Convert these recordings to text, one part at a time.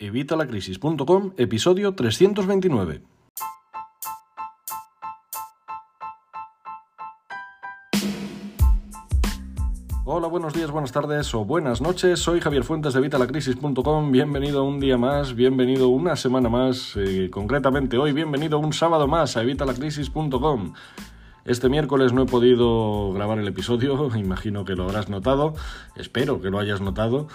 Evitalacrisis.com, episodio 329. Hola, buenos días, buenas tardes o buenas noches. Soy Javier Fuentes de Evitalacrisis.com. Bienvenido un día más, bienvenido una semana más, eh, concretamente hoy, bienvenido un sábado más a Evitalacrisis.com. Este miércoles no he podido grabar el episodio, imagino que lo habrás notado, espero que lo hayas notado,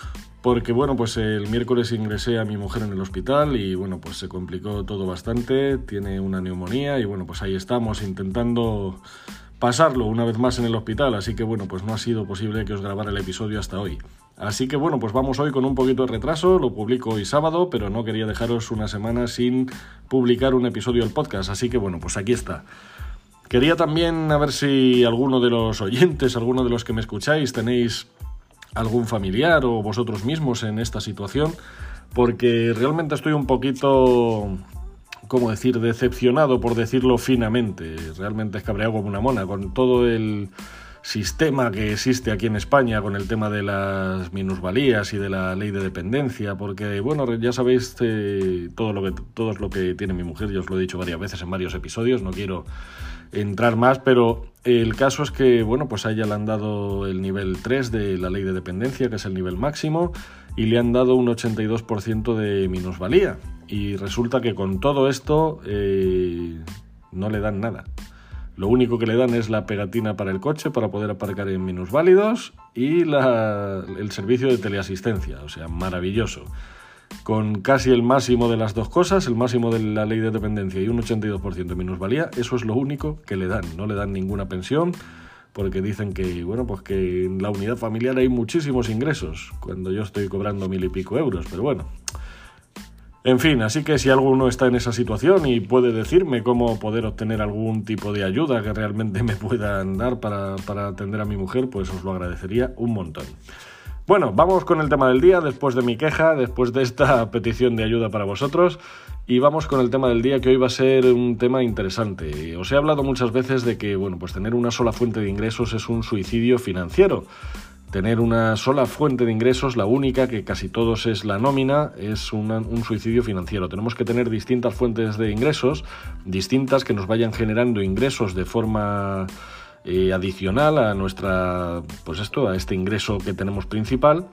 porque bueno, pues el miércoles ingresé a mi mujer en el hospital y bueno, pues se complicó todo bastante, tiene una neumonía y bueno, pues ahí estamos intentando pasarlo una vez más en el hospital, así que bueno, pues no ha sido posible que os grabara el episodio hasta hoy. Así que bueno, pues vamos hoy con un poquito de retraso, lo publico hoy sábado, pero no quería dejaros una semana sin publicar un episodio del podcast, así que bueno, pues aquí está. Quería también a ver si alguno de los oyentes, alguno de los que me escucháis, tenéis algún familiar o vosotros mismos en esta situación, porque realmente estoy un poquito, ¿cómo decir?, decepcionado, por decirlo finamente. Realmente es cabreado como una mona, con todo el sistema que existe aquí en España con el tema de las minusvalías y de la ley de dependencia, porque bueno, ya sabéis eh, todo lo que todo lo que tiene mi mujer, ya os lo he dicho varias veces en varios episodios, no quiero entrar más, pero el caso es que, bueno, pues a ella le han dado el nivel 3 de la ley de dependencia, que es el nivel máximo, y le han dado un 82% de minusvalía. Y resulta que con todo esto eh, no le dan nada. Lo único que le dan es la pegatina para el coche para poder aparcar en minusválidos y el servicio de teleasistencia, o sea, maravilloso con casi el máximo de las dos cosas, el máximo de la ley de dependencia y un 82% de minusvalía, eso es lo único que le dan, no le dan ninguna pensión porque dicen que bueno, pues que en la unidad familiar hay muchísimos ingresos, cuando yo estoy cobrando mil y pico euros, pero bueno. En fin, así que si alguno está en esa situación y puede decirme cómo poder obtener algún tipo de ayuda que realmente me puedan dar para, para atender a mi mujer, pues os lo agradecería un montón. Bueno, vamos con el tema del día, después de mi queja, después de esta petición de ayuda para vosotros, y vamos con el tema del día que hoy va a ser un tema interesante. Os he hablado muchas veces de que, bueno, pues tener una sola fuente de ingresos es un suicidio financiero. Tener una sola fuente de ingresos, la única, que casi todos es la nómina, es un suicidio financiero. Tenemos que tener distintas fuentes de ingresos, distintas que nos vayan generando ingresos de forma eh, adicional a nuestra, pues esto, a este ingreso que tenemos principal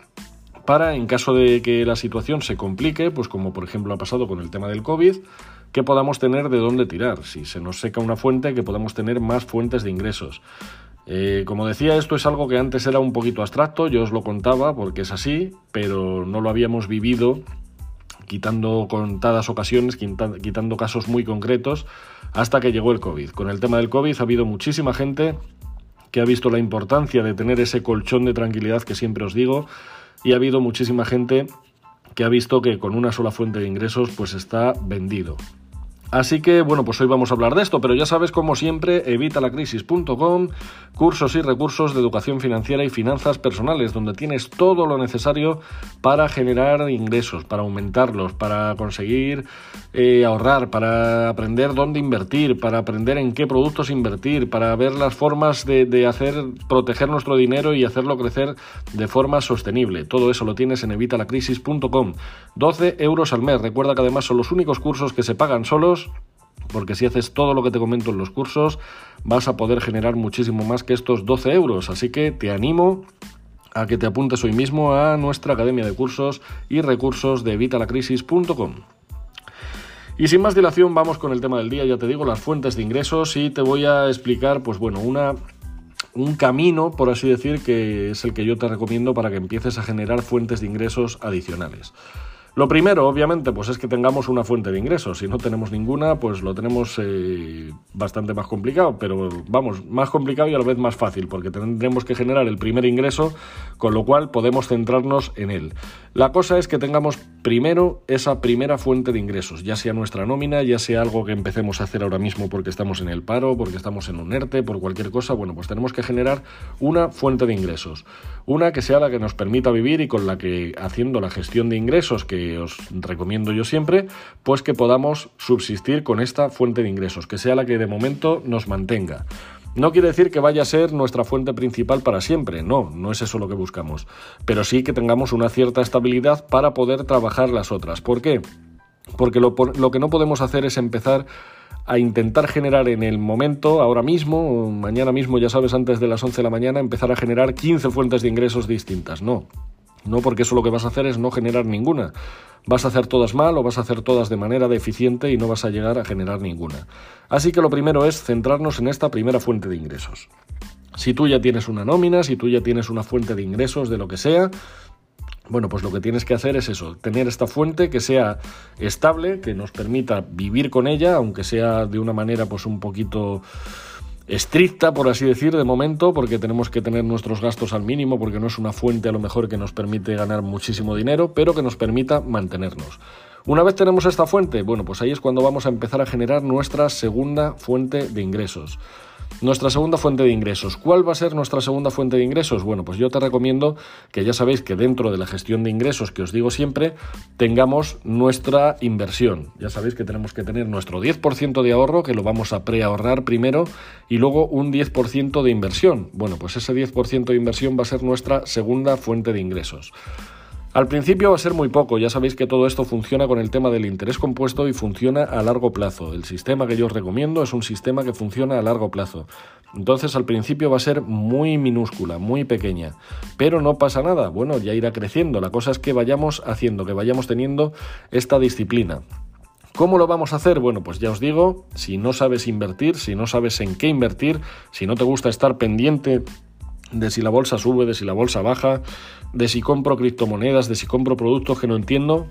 para, en caso de que la situación se complique, pues como por ejemplo ha pasado con el tema del COVID, que podamos tener de dónde tirar. Si se nos seca una fuente, que podamos tener más fuentes de ingresos. Eh, como decía, esto es algo que antes era un poquito abstracto, yo os lo contaba porque es así, pero no lo habíamos vivido quitando contadas ocasiones, quitando casos muy concretos, hasta que llegó el COVID. Con el tema del COVID ha habido muchísima gente que ha visto la importancia de tener ese colchón de tranquilidad que siempre os digo, y ha habido muchísima gente que ha visto que con una sola fuente de ingresos pues está vendido. Así que bueno, pues hoy vamos a hablar de esto, pero ya sabes, como siempre, evitalacrisis.com, cursos y recursos de educación financiera y finanzas personales, donde tienes todo lo necesario para generar ingresos, para aumentarlos, para conseguir eh, ahorrar, para aprender dónde invertir, para aprender en qué productos invertir, para ver las formas de, de hacer, proteger nuestro dinero y hacerlo crecer de forma sostenible. Todo eso lo tienes en evitalacrisis.com. 12 euros al mes. Recuerda que además son los únicos cursos que se pagan solos porque si haces todo lo que te comento en los cursos, vas a poder generar muchísimo más que estos 12 euros. Así que te animo a que te apuntes hoy mismo a nuestra academia de cursos y recursos de evitalacrisis.com. Y sin más dilación, vamos con el tema del día, ya te digo, las fuentes de ingresos y te voy a explicar, pues bueno, una, un camino, por así decir, que es el que yo te recomiendo para que empieces a generar fuentes de ingresos adicionales. Lo primero, obviamente, pues es que tengamos una fuente de ingresos. Si no tenemos ninguna, pues lo tenemos eh, bastante más complicado, pero vamos, más complicado y a la vez más fácil, porque tendremos que generar el primer ingreso, con lo cual podemos centrarnos en él. La cosa es que tengamos primero esa primera fuente de ingresos, ya sea nuestra nómina, ya sea algo que empecemos a hacer ahora mismo porque estamos en el paro, porque estamos en un ERTE, por cualquier cosa, bueno, pues tenemos que generar una fuente de ingresos. Una que sea la que nos permita vivir y con la que, haciendo la gestión de ingresos que os recomiendo yo siempre, pues que podamos subsistir con esta fuente de ingresos, que sea la que de momento nos mantenga. No quiere decir que vaya a ser nuestra fuente principal para siempre, no, no es eso lo que buscamos, pero sí que tengamos una cierta estabilidad para poder trabajar las otras. ¿Por qué? Porque lo, lo que no podemos hacer es empezar a intentar generar en el momento, ahora mismo, mañana mismo, ya sabes, antes de las 11 de la mañana, empezar a generar 15 fuentes de ingresos distintas. No, no porque eso lo que vas a hacer es no generar ninguna. Vas a hacer todas mal o vas a hacer todas de manera deficiente y no vas a llegar a generar ninguna. Así que lo primero es centrarnos en esta primera fuente de ingresos. Si tú ya tienes una nómina, si tú ya tienes una fuente de ingresos de lo que sea, bueno, pues lo que tienes que hacer es eso, tener esta fuente que sea estable, que nos permita vivir con ella, aunque sea de una manera pues un poquito estricta, por así decir, de momento, porque tenemos que tener nuestros gastos al mínimo, porque no es una fuente a lo mejor que nos permite ganar muchísimo dinero, pero que nos permita mantenernos. Una vez tenemos esta fuente, bueno, pues ahí es cuando vamos a empezar a generar nuestra segunda fuente de ingresos. Nuestra segunda fuente de ingresos. ¿Cuál va a ser nuestra segunda fuente de ingresos? Bueno, pues yo te recomiendo que ya sabéis que dentro de la gestión de ingresos que os digo siempre, tengamos nuestra inversión. Ya sabéis que tenemos que tener nuestro 10% de ahorro, que lo vamos a preahorrar primero, y luego un 10% de inversión. Bueno, pues ese 10% de inversión va a ser nuestra segunda fuente de ingresos. Al principio va a ser muy poco, ya sabéis que todo esto funciona con el tema del interés compuesto y funciona a largo plazo. El sistema que yo os recomiendo es un sistema que funciona a largo plazo. Entonces al principio va a ser muy minúscula, muy pequeña, pero no pasa nada, bueno, ya irá creciendo. La cosa es que vayamos haciendo, que vayamos teniendo esta disciplina. ¿Cómo lo vamos a hacer? Bueno, pues ya os digo, si no sabes invertir, si no sabes en qué invertir, si no te gusta estar pendiente de si la bolsa sube, de si la bolsa baja, de si compro criptomonedas, de si compro productos que no entiendo.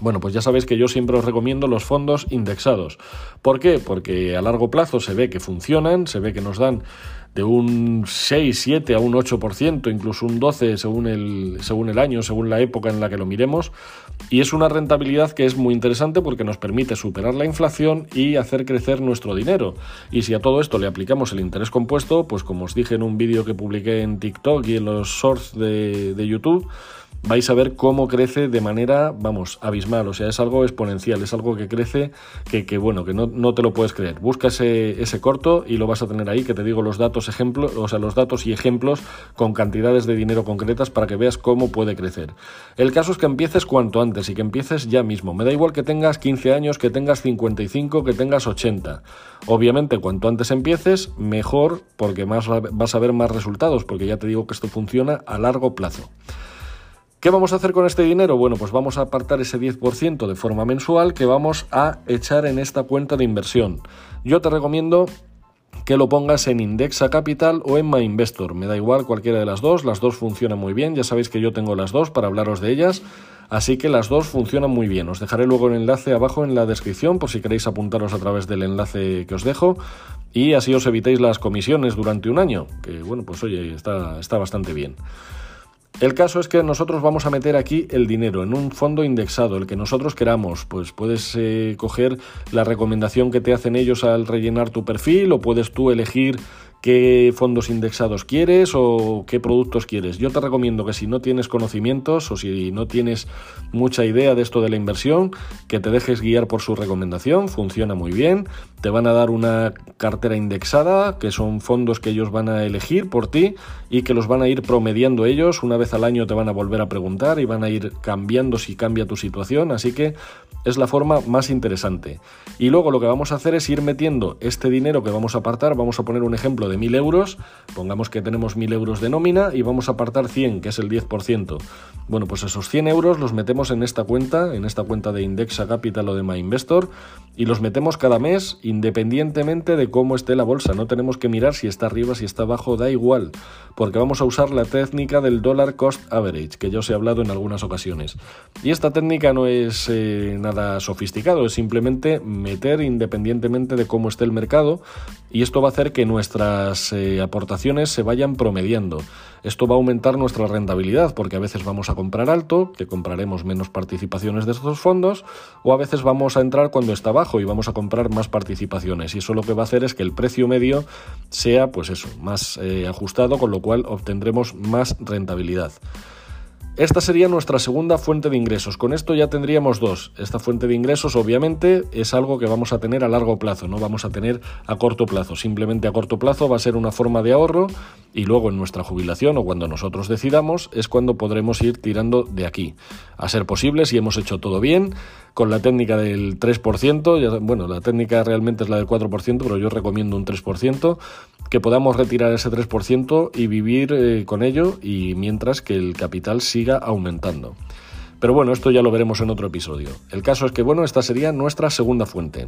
Bueno, pues ya sabéis que yo siempre os recomiendo los fondos indexados. ¿Por qué? Porque a largo plazo se ve que funcionan, se ve que nos dan de un 6, 7 a un 8%, incluso un 12 según el, según el año, según la época en la que lo miremos. Y es una rentabilidad que es muy interesante porque nos permite superar la inflación y hacer crecer nuestro dinero. Y si a todo esto le aplicamos el interés compuesto, pues como os dije en un vídeo que publiqué en TikTok y en los shorts de, de YouTube, vais a ver cómo crece de manera, vamos, abismal, o sea, es algo exponencial, es algo que crece que, bueno, que no, te lo puedes creer. Busca ese, ese, corto y lo vas a tener ahí, que te digo los datos ejemplos, o sea, los datos y ejemplos con cantidades de dinero concretas para que veas cómo puede crecer. El caso es que empieces cuanto antes y que empieces ya mismo. Me da igual que tengas 15 años, que tengas 55, que tengas 80. Obviamente, cuanto antes empieces, mejor, porque más vas a ver más resultados, porque ya te digo que esto funciona a largo plazo. ¿Qué vamos a hacer con este dinero? Bueno, pues vamos a apartar ese 10% de forma mensual que vamos a echar en esta cuenta de inversión. Yo te recomiendo que lo pongas en Indexa Capital o en MyInvestor. Me da igual cualquiera de las dos, las dos funcionan muy bien, ya sabéis que yo tengo las dos para hablaros de ellas, así que las dos funcionan muy bien. Os dejaré luego el enlace abajo en la descripción por si queréis apuntaros a través del enlace que os dejo y así os evitéis las comisiones durante un año, que bueno, pues oye, está bastante bien. El caso es que nosotros vamos a meter aquí el dinero en un fondo indexado, el que nosotros queramos. Pues puedes eh, coger la recomendación que te hacen ellos al rellenar tu perfil o puedes tú elegir qué fondos indexados quieres o qué productos quieres. Yo te recomiendo que si no tienes conocimientos o si no tienes mucha idea de esto de la inversión, que te dejes guiar por su recomendación, funciona muy bien. Te van a dar una cartera indexada, que son fondos que ellos van a elegir por ti y que los van a ir promediando ellos. Una vez al año te van a volver a preguntar y van a ir cambiando si cambia tu situación. Así que es la forma más interesante. Y luego lo que vamos a hacer es ir metiendo este dinero que vamos a apartar. Vamos a poner un ejemplo de 1000 euros. Pongamos que tenemos 1000 euros de nómina y vamos a apartar 100, que es el 10%. Bueno, pues esos 100 euros los metemos en esta cuenta, en esta cuenta de Indexa Capital o de MyInvestor, y los metemos cada mes independientemente de cómo esté la bolsa. No tenemos que mirar si está arriba, si está abajo, da igual, porque vamos a usar la técnica del dollar cost average, que ya os he hablado en algunas ocasiones. Y esta técnica no es eh, nada sofisticado, es simplemente meter independientemente de cómo esté el mercado, y esto va a hacer que nuestras eh, aportaciones se vayan promediando. Esto va a aumentar nuestra rentabilidad porque a veces vamos a comprar alto, que compraremos menos participaciones de estos fondos, o a veces vamos a entrar cuando está bajo y vamos a comprar más participaciones. Y eso lo que va a hacer es que el precio medio sea, pues eso, más eh, ajustado, con lo cual obtendremos más rentabilidad. Esta sería nuestra segunda fuente de ingresos. Con esto ya tendríamos dos. Esta fuente de ingresos obviamente es algo que vamos a tener a largo plazo, no vamos a tener a corto plazo. Simplemente a corto plazo va a ser una forma de ahorro y luego en nuestra jubilación o cuando nosotros decidamos es cuando podremos ir tirando de aquí. A ser posible, si hemos hecho todo bien, con la técnica del 3%, bueno, la técnica realmente es la del 4%, pero yo recomiendo un 3%, que podamos retirar ese 3% y vivir eh, con ello y mientras que el capital siga aumentando. Pero bueno, esto ya lo veremos en otro episodio. El caso es que, bueno, esta sería nuestra segunda fuente.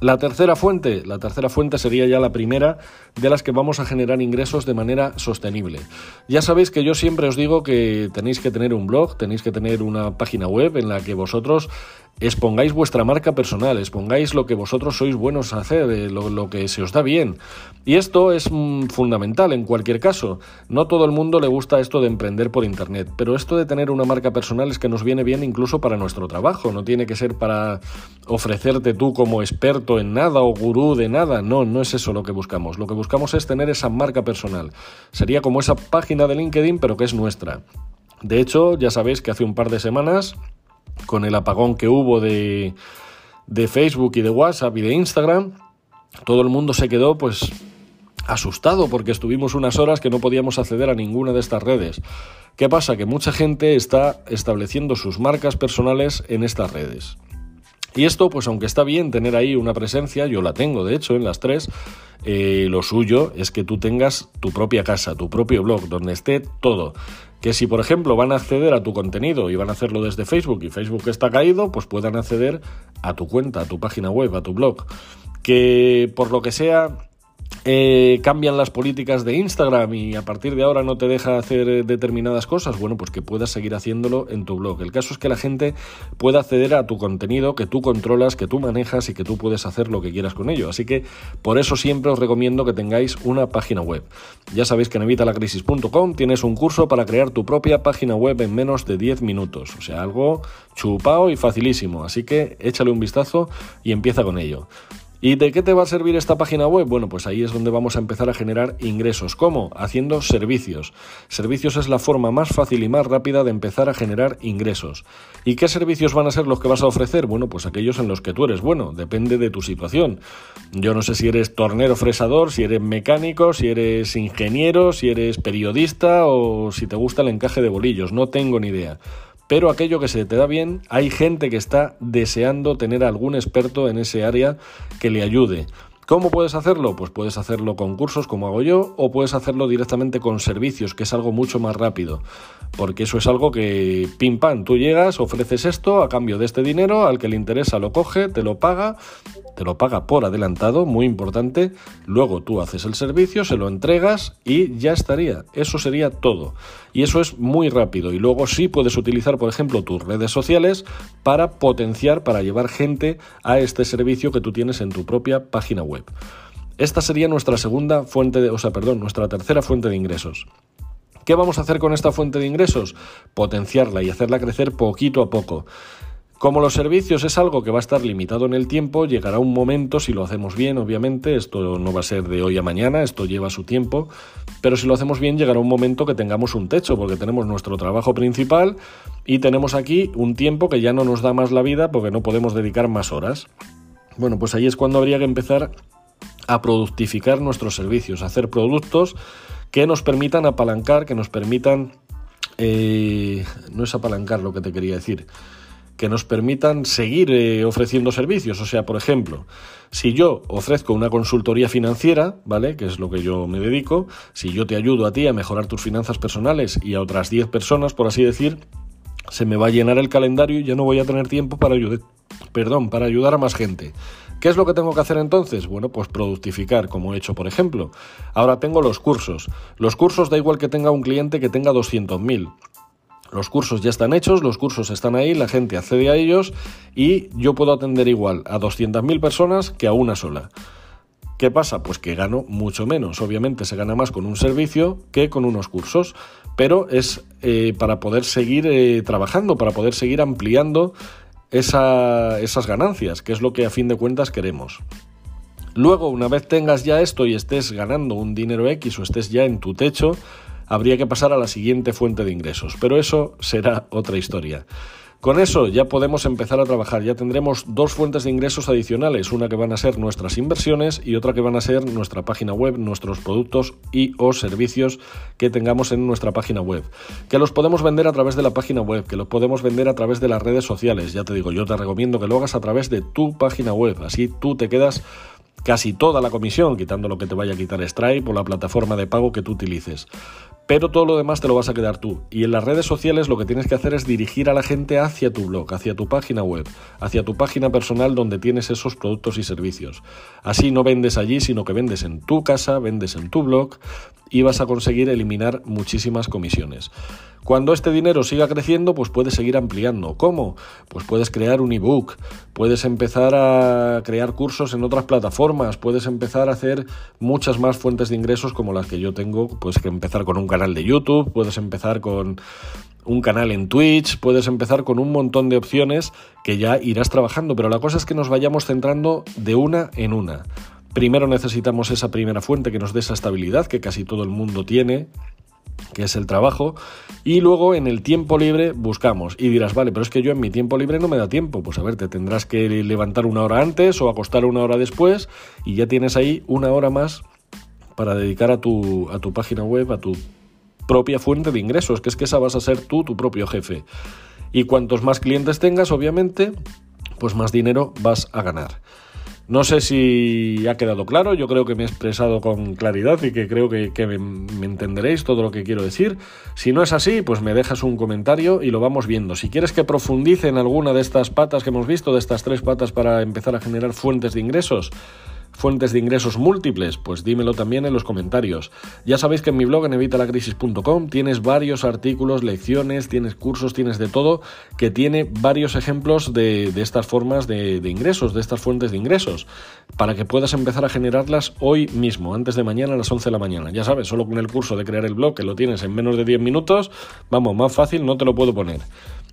La tercera fuente, la tercera fuente sería ya la primera de las que vamos a generar ingresos de manera sostenible. Ya sabéis que yo siempre os digo que tenéis que tener un blog, tenéis que tener una página web en la que vosotros expongáis vuestra marca personal, expongáis lo que vosotros sois buenos a hacer, eh, lo, que se os da bien. Y esto es mm, fundamental en cualquier caso. No todo el mundo le gusta esto de emprender por Internet, pero esto de tener una marca personal es que nos viene bien incluso para nuestro trabajo. No tiene que ser para ofrecerte tú como experto en nada o gurú de nada. No, no es eso lo que buscamos. Lo que buscamos es tener esa marca personal. Sería como esa página de LinkedIn, pero que es nuestra. De hecho, ya sabéis que hace un par de semanas con el apagón que hubo de, de Facebook y de WhatsApp y de Instagram, todo el mundo se quedó pues asustado porque estuvimos unas horas que no podíamos acceder a ninguna de estas redes. ¿Qué pasa? Que mucha gente está estableciendo sus marcas personales en estas redes. Y esto, pues aunque está bien tener ahí una presencia, yo la tengo de hecho en las tres, eh, lo suyo es que tú tengas tu propia casa, tu propio blog, donde esté todo. Que si, por ejemplo, van a acceder a tu contenido y van a hacerlo desde Facebook y Facebook está caído, pues puedan acceder a tu cuenta, a tu página web, a tu blog. Que por lo que sea eh, cambian las políticas de Instagram y a partir de ahora no te deja hacer eh, determinadas cosas, bueno, pues que puedas seguir haciéndolo en tu blog. El caso es que la gente pueda acceder a tu contenido que tú controlas, que tú manejas y que tú puedes hacer lo que quieras con ello. Así que por eso siempre os recomiendo que tengáis una página web. Ya sabéis que en evitalacrisis.com tienes un curso para crear tu propia página web en menos de 10 minutos. O sea, algo chupado y facilísimo. Así que échale un vistazo y empieza con ello. ¿Y de qué te va a servir esta página web? Bueno, pues ahí es donde vamos a empezar a generar ingresos. ¿Cómo? Haciendo servicios. Servicios es la forma más fácil y más rápida de empezar a generar ingresos. ¿Y qué servicios van a ser los que vas a ofrecer? Bueno, pues aquellos en los que tú eres bueno, depende de tu situación. Yo no sé si eres tornero fresador, si eres mecánico, si eres ingeniero, si eres periodista o si te gusta el encaje de bolillos, no tengo ni idea pero aquello que se te da bien, hay gente que está deseando tener algún experto en ese área que le ayude. ¿Cómo puedes hacerlo? Pues puedes hacerlo con cursos como hago yo o puedes hacerlo directamente con servicios, que es algo mucho más rápido. Porque eso es algo que, pim pam, tú llegas, ofreces esto a cambio de este dinero, al que le interesa lo coge, te lo paga te lo paga por adelantado, muy importante, luego tú haces el servicio, se lo entregas y ya estaría. Eso sería todo. Y eso es muy rápido. Y luego sí puedes utilizar, por ejemplo, tus redes sociales para potenciar, para llevar gente a este servicio que tú tienes en tu propia página web. Esta sería nuestra segunda fuente de, o sea, perdón, nuestra tercera fuente de ingresos. ¿Qué vamos a hacer con esta fuente de ingresos? Potenciarla y hacerla crecer poquito a poco. Como los servicios es algo que va a estar limitado en el tiempo, llegará un momento, si lo hacemos bien, obviamente, esto no va a ser de hoy a mañana, esto lleva su tiempo, pero si lo hacemos bien llegará un momento que tengamos un techo, porque tenemos nuestro trabajo principal y tenemos aquí un tiempo que ya no nos da más la vida porque no podemos dedicar más horas. Bueno, pues ahí es cuando habría que empezar a productificar nuestros servicios, a hacer productos que nos permitan apalancar, que nos permitan... Eh, no es apalancar lo que te quería decir que nos permitan seguir eh, ofreciendo servicios. O sea, por ejemplo, si yo ofrezco una consultoría financiera, ¿vale? Que es lo que yo me dedico, si yo te ayudo a ti a mejorar tus finanzas personales y a otras 10 personas, por así decir, se me va a llenar el calendario y ya no voy a tener tiempo para ayudar, perdón, para ayudar a más gente. ¿Qué es lo que tengo que hacer entonces? Bueno, pues productificar, como he hecho, por ejemplo. Ahora tengo los cursos. Los cursos da igual que tenga un cliente que tenga 200.000. Los cursos ya están hechos, los cursos están ahí, la gente accede a ellos y yo puedo atender igual a 200.000 personas que a una sola. ¿Qué pasa? Pues que gano mucho menos. Obviamente se gana más con un servicio que con unos cursos, pero es eh, para poder seguir eh, trabajando, para poder seguir ampliando esas ganancias, que es lo que a fin de cuentas queremos. Luego, una vez tengas ya esto y estés ganando un dinero X o estés ya en tu techo, habría que pasar a la siguiente fuente de ingresos, pero eso será otra historia. Con eso ya podemos empezar a trabajar, ya tendremos dos fuentes de ingresos adicionales, una que van a ser nuestras inversiones y otra que van a ser nuestra página web, nuestros productos y o servicios que tengamos en nuestra página web. Que los podemos vender a través de la página web, que los podemos vender a través de las redes sociales, ya te digo, yo te recomiendo que lo hagas a través de tu página web, así tú te quedas casi toda la comisión, quitando lo que te vaya a quitar Stripe o la plataforma de pago que tú utilices pero todo lo demás te lo vas a quedar tú. Y en las redes sociales lo que tienes que hacer es dirigir a la gente hacia tu blog, hacia tu página web, hacia tu página personal donde tienes esos productos y servicios. Así no vendes allí, sino que vendes en tu casa, vendes en tu blog y vas a conseguir eliminar muchísimas comisiones. Cuando este dinero siga creciendo, pues puedes seguir ampliando. ¿Cómo? Pues puedes crear un ebook, puedes empezar a crear cursos en otras plataformas, puedes empezar a hacer muchas más fuentes de ingresos como las que yo tengo, puedes empezar con un canal de YouTube, puedes empezar con un canal en Twitch, puedes empezar con un montón de opciones que ya irás trabajando, pero la cosa es que nos vayamos centrando de una en una. Primero necesitamos esa primera fuente que nos dé esa estabilidad que casi todo el mundo tiene que es el trabajo, y luego en el tiempo libre buscamos. Y dirás, vale, pero es que yo en mi tiempo libre no me da tiempo. Pues a ver, te tendrás que levantar una hora antes o acostar una hora después y ya tienes ahí una hora más para dedicar a tu, a tu página web, a tu propia fuente de ingresos, que es que esa vas a ser tú, tu propio jefe. Y cuantos más clientes tengas, obviamente, pues más dinero vas a ganar. No sé si ha quedado claro, yo creo que me he expresado con claridad y que creo que, me, entenderéis todo lo que quiero decir. Si no es así, pues me dejas un comentario y lo vamos viendo. Si quieres que profundice en alguna de estas patas que hemos visto, de estas tres patas para empezar a generar fuentes de ingresos, fuentes de ingresos múltiples? Pues dímelo también en los comentarios. Ya sabéis que en mi blog en evitalacrisis.com tienes varios artículos, lecciones, tienes cursos, tienes de todo, que tiene varios ejemplos de, estas formas de, de, ingresos, de estas fuentes de ingresos, para que puedas empezar a generarlas hoy mismo, antes de mañana a las 11 de la mañana. Ya sabes, solo con el curso de crear el blog, que lo tienes en menos de 10 minutos, vamos, más fácil no te lo puedo poner.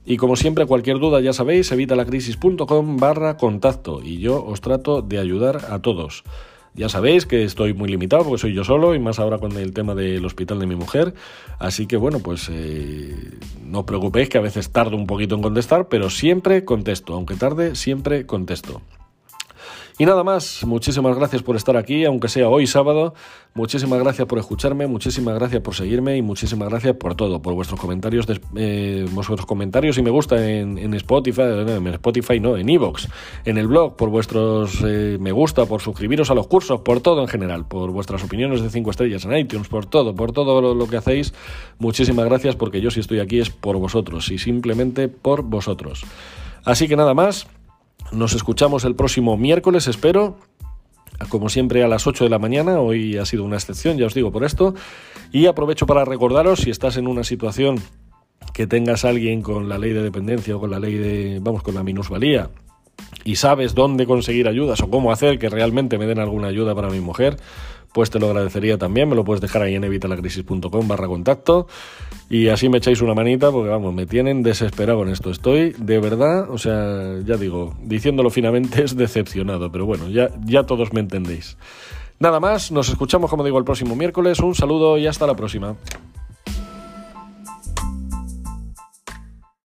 Y como siempre, cualquier duda ya sabéis, evitalacrisis.com barra contacto y yo os trato de ayudar a todos. Ya sabéis que estoy muy limitado porque soy yo solo y más ahora con el tema del hospital de mi mujer. Así que bueno, pues eh, no os preocupéis que a veces tardo un poquito en contestar, pero siempre contesto. Aunque tarde, siempre contesto. Y nada más, muchísimas gracias por estar aquí, aunque sea hoy sábado. Muchísimas gracias por escucharme, muchísimas gracias por seguirme y muchísimas gracias por todo, por vuestros comentarios, eh, vuestros comentarios y me gusta en, Spotify, en Spotify no, en Evox, en el blog, por vuestros eh, me gusta, por suscribiros a los cursos, por todo en general, por vuestras opiniones de 5 estrellas en iTunes, por todo, por todo lo que hacéis. Muchísimas gracias porque yo si estoy aquí es por vosotros y simplemente por vosotros. Así que nada más. Nos escuchamos el próximo miércoles, espero. Como siempre a las 8 de la mañana, hoy ha sido una excepción, ya os digo por esto. Y aprovecho para recordaros, si estás en una situación que tengas a alguien con la ley de dependencia o con la ley de, vamos, con la minusvalía, y sabes dónde conseguir ayudas o cómo hacer que realmente me den alguna ayuda para mi mujer, pues te lo agradecería también. Me lo puedes dejar ahí en evitalacrisis.com barra contacto y así me echáis una manita porque vamos, me tienen desesperado en esto. Estoy de verdad, o sea, ya digo, diciéndolo finamente es decepcionado, pero bueno, ya, ya todos me entendéis. Nada más, nos escuchamos como digo el próximo miércoles. Un saludo y hasta la próxima.